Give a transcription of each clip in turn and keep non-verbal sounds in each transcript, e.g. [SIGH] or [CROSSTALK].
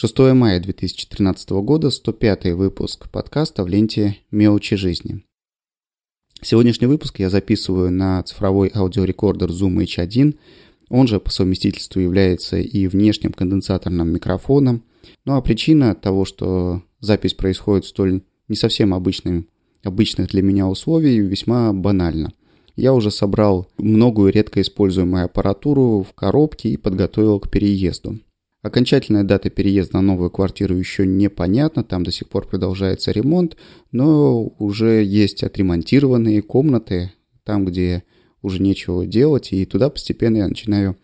6 мая 2013 года, 105 выпуск подкаста в ленте «Мелочи жизни». Сегодняшний выпуск я записываю на цифровой аудиорекордер Zoom H1, он же по совместительству является и внешним конденсаторным микрофоном. Ну а причина того, что запись происходит в столь не совсем обычным, обычных для меня условий, весьма банальна. Я уже собрал многую редко используемую аппаратуру в коробке и подготовил к переезду. Окончательная дата переезда на новую квартиру еще непонятна, там до сих пор продолжается ремонт, но уже есть отремонтированные комнаты, там, где уже нечего делать, и туда постепенно я начинаю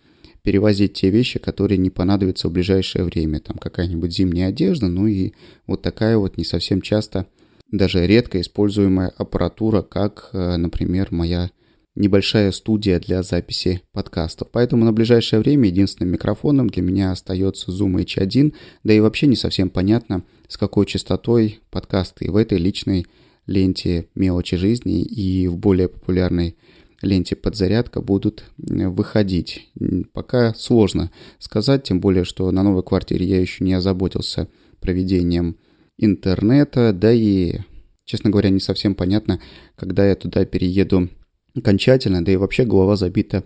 перевозить те вещи, которые не понадобятся в ближайшее время. Там какая-нибудь зимняя одежда, ну и вот такая вот не совсем часто, даже редко используемая аппаратура, как, э, например, моя небольшая студия для записи подкастов. Поэтому на ближайшее время единственным микрофоном для меня остается Zoom H1, да и вообще не совсем понятно, с какой частотой подкасты в этой личной ленте «Мелочи жизни» и в более популярной ленте «Подзарядка» будут выходить. Пока сложно сказать, тем более, что на новой квартире я еще не озаботился проведением интернета, да и, честно говоря, не совсем понятно, когда я туда перееду окончательно, да и вообще голова забита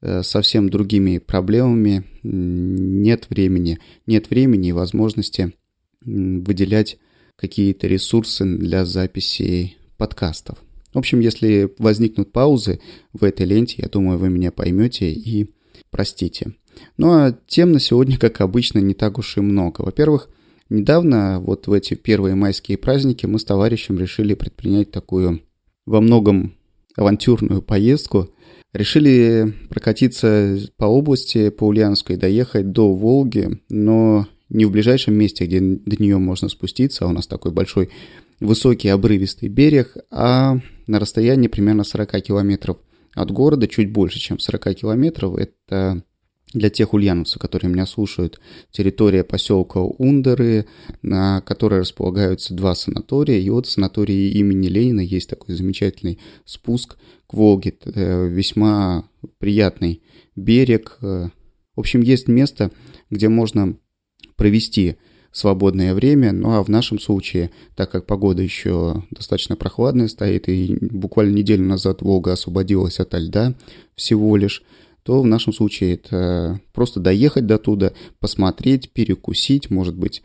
э, совсем другими проблемами, нет времени, нет времени и возможности выделять какие-то ресурсы для записи подкастов. В общем, если возникнут паузы в этой ленте, я думаю, вы меня поймете и простите. Ну а тем на сегодня, как обычно, не так уж и много. Во-первых, недавно, вот в эти первые майские праздники, мы с товарищем решили предпринять такую во многом авантюрную поездку. Решили прокатиться по области, по Ульяновской, доехать до Волги, но не в ближайшем месте, где до нее можно спуститься, а у нас такой большой высокий обрывистый берег, а на расстоянии примерно 40 километров от города, чуть больше, чем 40 километров. Это для тех ульяновцев, которые меня слушают, территория поселка Ундеры, на которой располагаются два санатория. И вот в санатории имени Ленина есть такой замечательный спуск к Волге, э, весьма приятный берег. В общем, есть место, где можно провести свободное время, ну а в нашем случае, так как погода еще достаточно прохладная стоит, и буквально неделю назад Волга освободилась от льда всего лишь, то в нашем случае это просто доехать до туда, посмотреть, перекусить, может быть,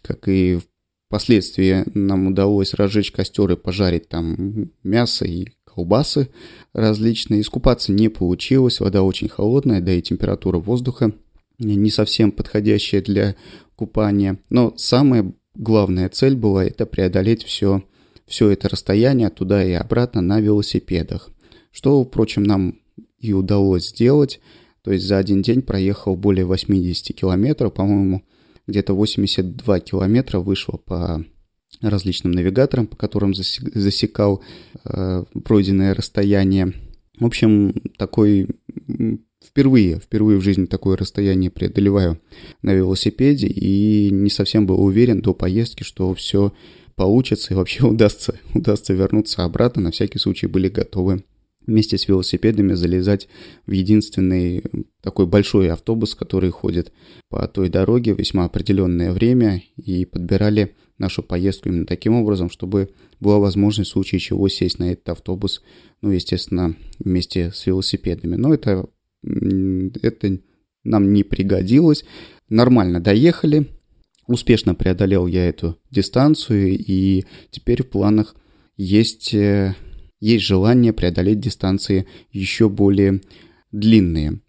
как и впоследствии нам удалось разжечь костер и пожарить там мясо и колбасы различные. Искупаться не получилось, вода очень холодная, да и температура воздуха не совсем подходящая для купания. Но самая главная цель была это преодолеть все, все это расстояние туда и обратно на велосипедах. Что, впрочем, нам и удалось сделать. То есть за один день проехал более 80 километров, по-моему, где-то 82 километра вышло по различным навигаторам, по которым засекал э, пройденное расстояние. В общем, такой впервые, впервые в жизни такое расстояние преодолеваю на велосипеде и не совсем был уверен до поездки, что все получится и вообще [LAUGHS] удастся, удастся вернуться обратно. На всякий случай были готовы вместе с велосипедами залезать в единственный такой большой автобус, который ходит по той дороге весьма определенное время и подбирали нашу поездку именно таким образом, чтобы была возможность в случае чего сесть на этот автобус, ну, естественно, вместе с велосипедами. Но это, это нам не пригодилось. Нормально доехали, успешно преодолел я эту дистанцию, и теперь в планах есть э, есть желание преодолеть дистанции еще более длинные.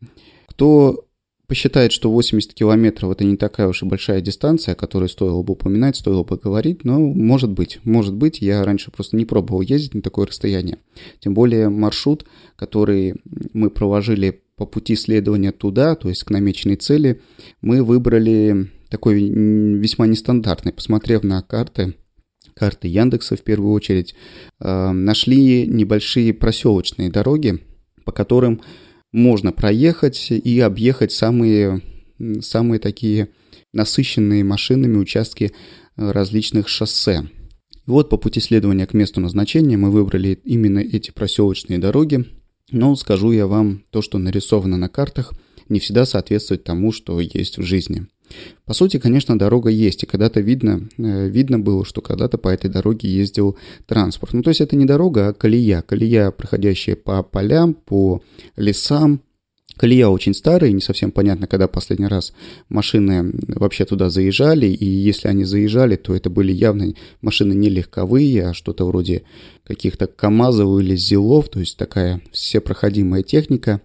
Кто посчитает, что 80 километров это не такая уж и большая дистанция, о которой стоило бы упоминать, стоило бы говорить, но может быть, может быть, я раньше просто не пробовал ездить на такое расстояние. Тем более маршрут, который мы проложили по пути следования туда, то есть к намеченной цели, мы выбрали такой весьма нестандартный, посмотрев на карты, карты Яндекса в первую очередь, э, нашли небольшие проселочные дороги, по которым можно проехать и объехать самые, самые такие насыщенные машинами участки э, различных шоссе. Вот по пути следования к месту назначения мы выбрали именно эти проселочные дороги. Но скажу я вам, то, что нарисовано на картах, не всегда соответствует тому, что есть в жизни – По сути, конечно, дорога есть, и когда-то видно, э, видно было, что когда-то по этой дороге ездил транспорт. Ну, то есть это не дорога, а колея. Колея, проходящая по полям, по лесам, Колея очень старая, не совсем понятно, когда последний раз машины вообще туда заезжали, и если они заезжали, то это были явно машины не легковые, а что-то вроде каких-то КАМАЗов или ЗИЛов, то есть такая всепроходимая техника.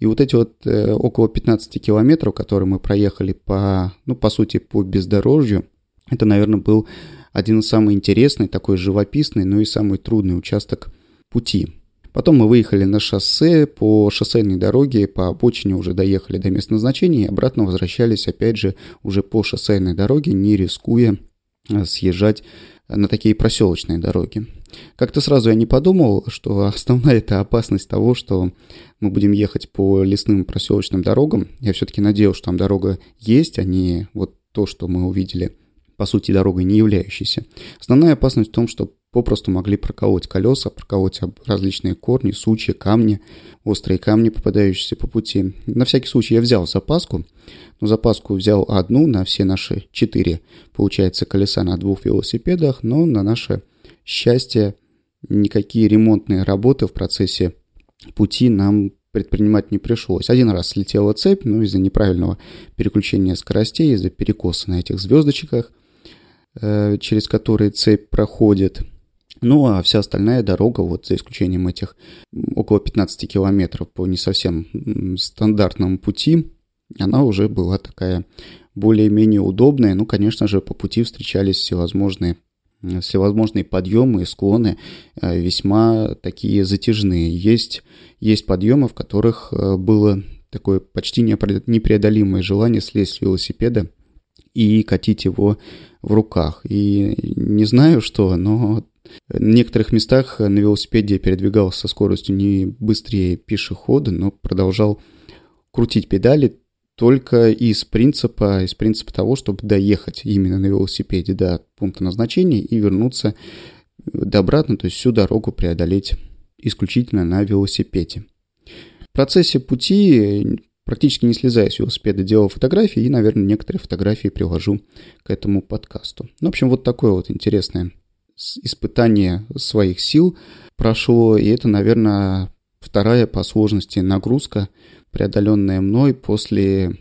И вот эти вот э, около 15 километров, которые мы проехали по, ну, по сути, по бездорожью, это, наверное, был один из самых интересных, такой живописный, но и самый трудный участок пути. Потом мы выехали на шоссе, по шоссейной дороге, по обочине уже доехали до места назначения и обратно возвращались опять же уже по шоссейной дороге, не рискуя э, съезжать на такие проселочные дороги. Как-то сразу я не подумал, что основная это опасность того, что мы будем ехать по лесным проселочным дорогам. Я все-таки надеялся, что там дорога есть, а не вот то, что мы увидели, по сути, дорогой не являющейся. Основная опасность в том, что попросту могли проколоть колеса, проколоть различные корни, сучья, камни, острые камни, попадающиеся по пути. На всякий случай я взял запаску, но запаску взял одну на все наши четыре, получается, колеса на двух велосипедах, но на наше счастье никакие ремонтные работы в процессе пути нам предпринимать не пришлось. Один раз слетела цепь, но из-за неправильного переключения скоростей, из-за перекоса на этих звездочках, э, через которые цепь проходит – ну, а вся остальная дорога, вот за исключением этих около 15 километров по не совсем стандартному пути, она уже была такая более-менее удобная. Ну, конечно же, по пути встречались всевозможные всевозможные подъемы и склоны э, весьма такие затяжные. Есть, есть подъемы, в которых э, было такое почти непреодолимое желание слезть с велосипеда и катить его в руках. И не знаю что, но в некоторых местах на велосипеде передвигался со скоростью не быстрее пешехода, но продолжал крутить педали только из принципа, из принципа того, чтобы доехать именно на велосипеде до пункта назначения и вернуться обратно, то есть всю дорогу преодолеть исключительно на велосипеде. В процессе пути, практически не слезая с велосипеда, делал фотографии и, наверное, некоторые фотографии приложу к этому подкасту. Ну, в общем, вот такое вот интересное испытание своих сил прошло, и это, наверное, вторая по сложности нагрузка, преодоленная мной после,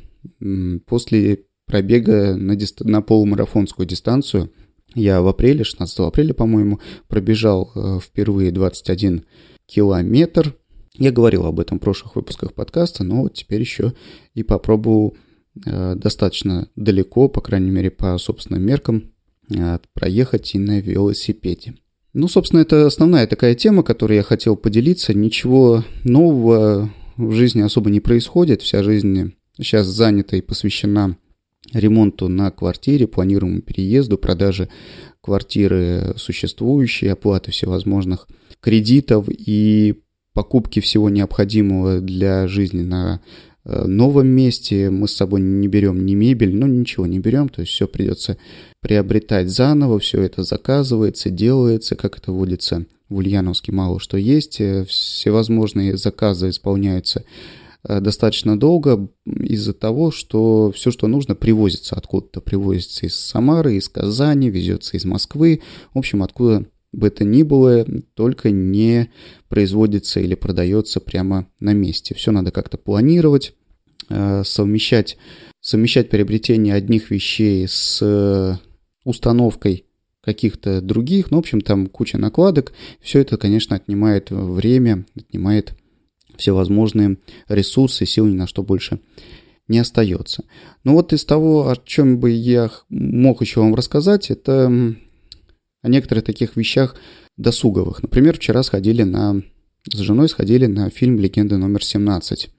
после пробега на, дист... на полумарафонскую дистанцию. Я в апреле, 16 апреля, по-моему, пробежал э, впервые 21 километр. Я говорил об этом в прошлых выпусках подкаста, но вот теперь еще и попробую э, достаточно далеко, по крайней мере, по собственным меркам, проехать и на велосипеде. Ну, собственно, это основная такая тема, которой я хотел поделиться. Ничего нового в жизни особо не происходит. Вся жизнь сейчас занята и посвящена ремонту на квартире, планируемому переезду, продаже квартиры существующей, оплаты всевозможных кредитов и покупки всего необходимого для жизни на Э, новом месте, мы с собой не берем ни мебель, ну ничего не берем, то есть все придется приобретать заново, все это заказывается, делается, как это водится в Ульяновске мало что есть, э, всевозможные заказы исполняются э, достаточно долго из-за того, что все, что нужно, привозится откуда-то, привозится из Самары, из Казани, везется из Москвы, в общем, откуда бы это ни было, только не производится или продается прямо на месте. Все надо как-то планировать, э, совмещать, совмещать приобретение одних вещей с э, установкой каких-то других. Ну, в общем, там куча накладок. Все это, конечно, отнимает время, отнимает всевозможные ресурсы, сил ни на что больше не остается. Но вот из того, о чем бы я мог еще вам рассказать, это о некоторых таких вещах досуговых. Например, вчера сходили на... С женой сходили на фильм «Легенда номер 17».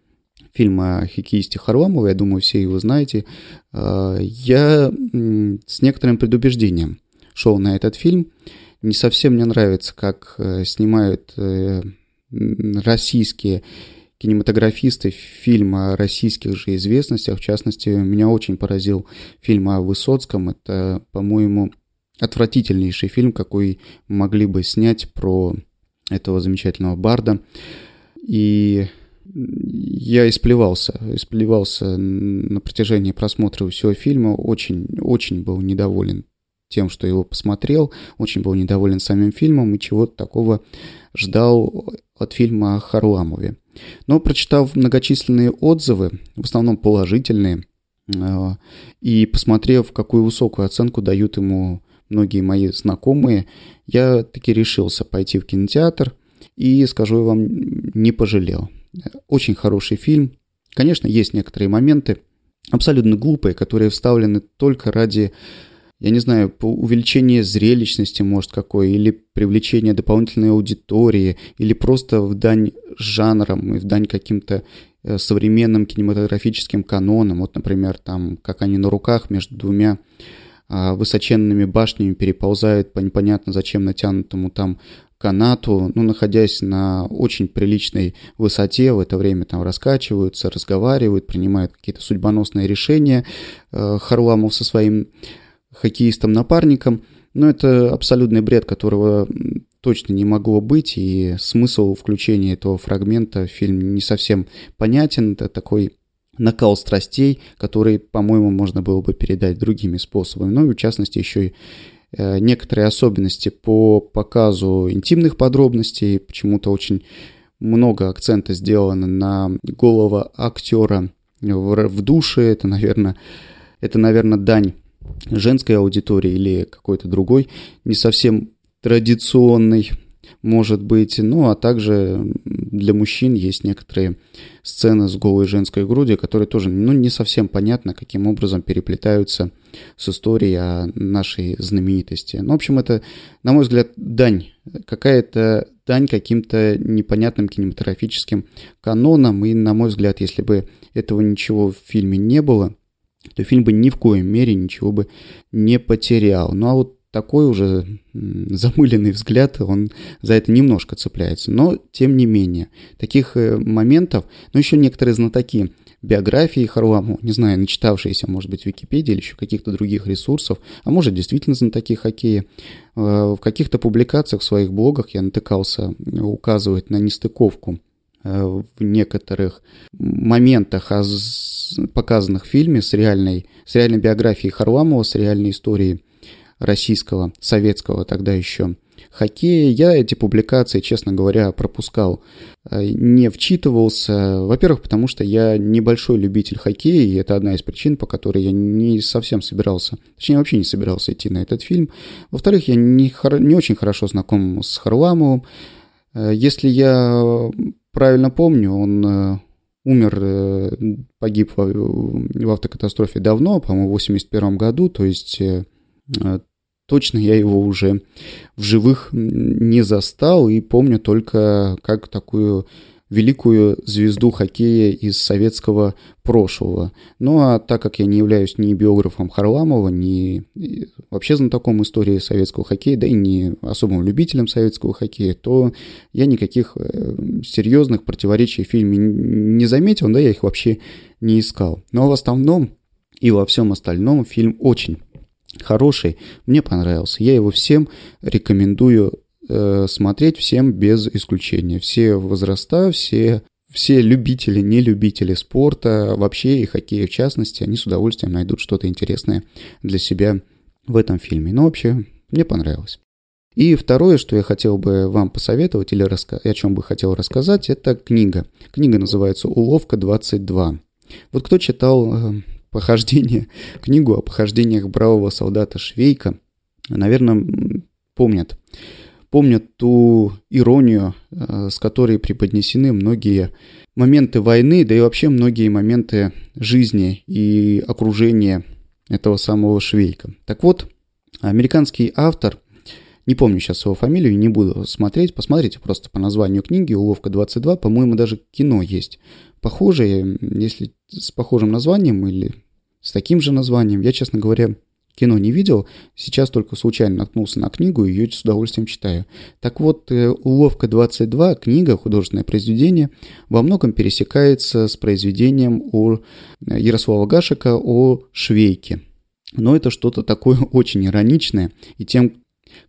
Фильм о хоккеисте Харламова, я думаю, все его знаете. А, я с некоторым предубеждением шел на этот фильм. Не совсем мне нравится, как э, снимают э, российские кинематографисты фильм о российских же известностях. В частности, меня очень поразил фильм о Высоцком. Это, по-моему, отвратительнейший фильм, какой могли бы снять про этого замечательного барда. И я исплевался, исплевался на протяжении просмотра всего фильма, очень, очень был недоволен тем, что его посмотрел, очень был недоволен самим фильмом и чего-то такого ждал от фильма о Харламове. Но прочитав многочисленные отзывы, в основном положительные, э, и посмотрев, какую высокую оценку дают ему многие мои знакомые, я таки решился пойти в кинотеатр и, скажу вам, не пожалел. Очень хороший фильм. Конечно, есть некоторые моменты, абсолютно глупые, которые вставлены только ради я не знаю, по увеличение зрелищности, может, какой, или привлечение дополнительной аудитории, или просто в дань жанрам и в дань каким-то э, современным кинематографическим канонам. Вот, например, там, как они на руках между двумя а, высоченными башнями переползают по непонятно зачем натянутому там канату, ну, находясь на очень приличной высоте, в это время там раскачиваются, разговаривают, принимают какие-то судьбоносные решения. Э, Харламов со своим хоккеистом-напарником, но это абсолютный бред, которого точно не могло быть, и смысл включения этого фрагмента в фильм не совсем понятен. Это такой накал страстей, который, по-моему, можно было бы передать другими способами. Ну и, в частности, еще и некоторые особенности по показу интимных подробностей. Почему-то очень много акцента сделано на голову актера в душе. Это, наверное, это, наверное, дань женской аудитории или какой-то другой, не совсем традиционной, может быть. Ну, а также для мужчин есть некоторые сцены с голой женской грудью, которые тоже, ну, не совсем понятно, каким образом переплетаются с историей о нашей знаменитости. Ну, в общем, это, на мой взгляд, дань, какая-то дань каким-то непонятным кинематографическим канонам, и, на мой взгляд, если бы этого ничего в фильме не было, то фильм бы ни в коем мере ничего бы не потерял. Ну а вот такой уже замыленный взгляд, он за это немножко цепляется. Но, тем не менее, таких э, моментов, ну еще некоторые знатоки биографии Харламова, не знаю, начитавшиеся, может быть, в Википедии или еще каких-то других ресурсов, а может, действительно знатоки хоккея, э, в каких-то публикациях в своих блогах я натыкался указывать на нестыковку э, в некоторых моментах, а показанных в фильме с реальной, с реальной биографией Харламова, с реальной историей российского, советского тогда еще хоккея. Я эти публикации, честно говоря, пропускал, э, не вчитывался. Во-первых, потому что я небольшой любитель хоккея, и это одна из причин, по которой я не совсем собирался, точнее, вообще не собирался идти на этот фильм. Во-вторых, я не, не очень хорошо знаком с Харламовым. Э, если я правильно помню, он э, умер, погиб в, в автокатастрофе давно, по-моему, в 81 году, то есть точно я его уже в живых не застал и помню только как такую великую звезду хоккея из советского прошлого. Ну а так как я не являюсь ни биографом Харламова, ни вообще знатоком истории советского хоккея, да и не особым любителем советского хоккея, то я никаких э, серьезных противоречий в фильме не заметил, да я их вообще не искал. Но в основном и во всем остальном фильм очень хороший, мне понравился. Я его всем рекомендую э, смотреть всем без исключения. Все возраста, все, все любители, не любители спорта, вообще и хоккея в частности, они с удовольствием найдут что-то интересное для себя в этом фильме. Ну, вообще, мне понравилось. И второе, что я хотел бы вам посоветовать или раска- о чем бы хотел рассказать, это книга. Книга называется «Уловка 22». Вот кто читал похождение, книгу о похождениях бравого солдата Швейка, наверное, помнят помнят ту иронию, э, с которой преподнесены многие моменты войны, да и вообще многие моменты жизни и окружения этого самого Швейка. Так вот, американский автор, не помню сейчас его фамилию, не буду смотреть, посмотрите просто по названию книги «Уловка 22», по-моему, даже кино есть похожее, если с похожим названием или с таким же названием. Я, честно говоря, кино не видел, сейчас только случайно наткнулся на книгу и ее с удовольствием читаю. Так вот, э, «Уловка 22», книга, художественное произведение, во многом пересекается с произведением у э, Ярослава Гашика о швейке. Но это что-то такое [LAUGHS] очень ироничное, и тем,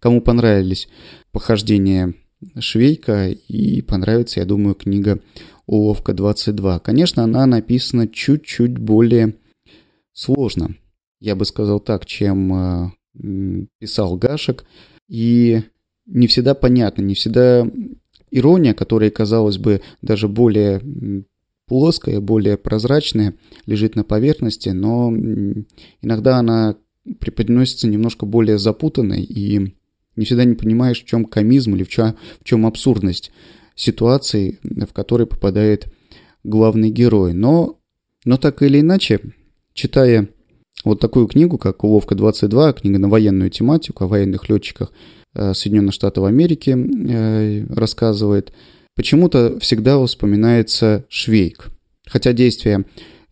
кому понравились похождения Швейка и понравится, я думаю, книга уловка 22. Конечно, она написана чуть-чуть более сложно, я бы сказал так, чем э, писал Гашек. И не всегда понятно, не всегда ирония, которая, казалось бы, даже более плоская, более прозрачная, лежит на поверхности, но иногда она преподносится немножко более запутанной, и не всегда не понимаешь, в чем комизм или в чем, в чем абсурдность ситуации, в которой попадает главный герой. Но, но так или иначе, читая вот такую книгу, как «Уловка-22», книга на военную тематику, о военных летчиках э, Соединенных Штатов Америки э, рассказывает, почему-то всегда вспоминается Швейк. Хотя действие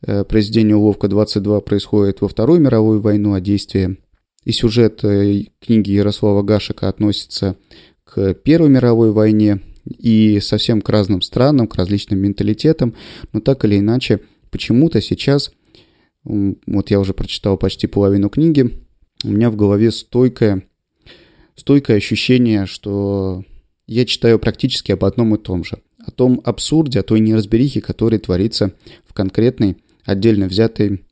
э, произведения «Уловка-22» происходит во Вторую мировую войну, а действие и сюжет книги Ярослава Гашика относится к Первой мировой войне и совсем к разным странам, к различным менталитетам, но так или иначе, почему-то сейчас вот я уже прочитал почти половину книги, у меня в голове стойкое, стойкое ощущение, что я читаю практически об одном и том же. О том абсурде, о той неразберихе, которая творится в конкретной, отдельно взятой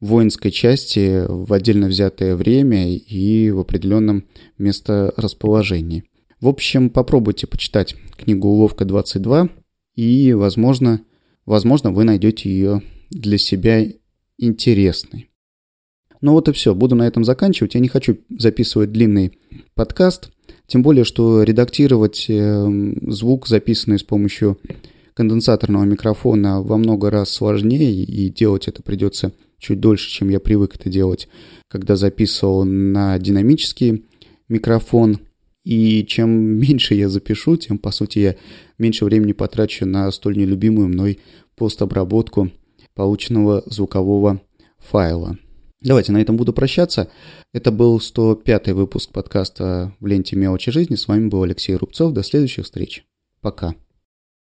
воинской части в отдельно взятое время и в определенном месторасположении. В общем, попробуйте почитать книгу «Уловка 22», и, возможно, возможно, вы найдете ее для себя интересный. Ну вот и все, буду на этом заканчивать. Я не хочу записывать длинный подкаст, тем более, что редактировать э, звук, записанный с помощью конденсаторного микрофона, во много раз сложнее, и делать это придется чуть дольше, чем я привык это делать, когда записывал на динамический микрофон. И чем [LAUGHS] меньше я запишу, тем, по сути, я меньше времени потрачу на столь нелюбимую мной постобработку полученного звукового файла. Давайте на этом буду прощаться. Это был 105 выпуск подкаста в ленте «Мелочи жизни». С вами был Алексей Рубцов. До следующих встреч. Пока.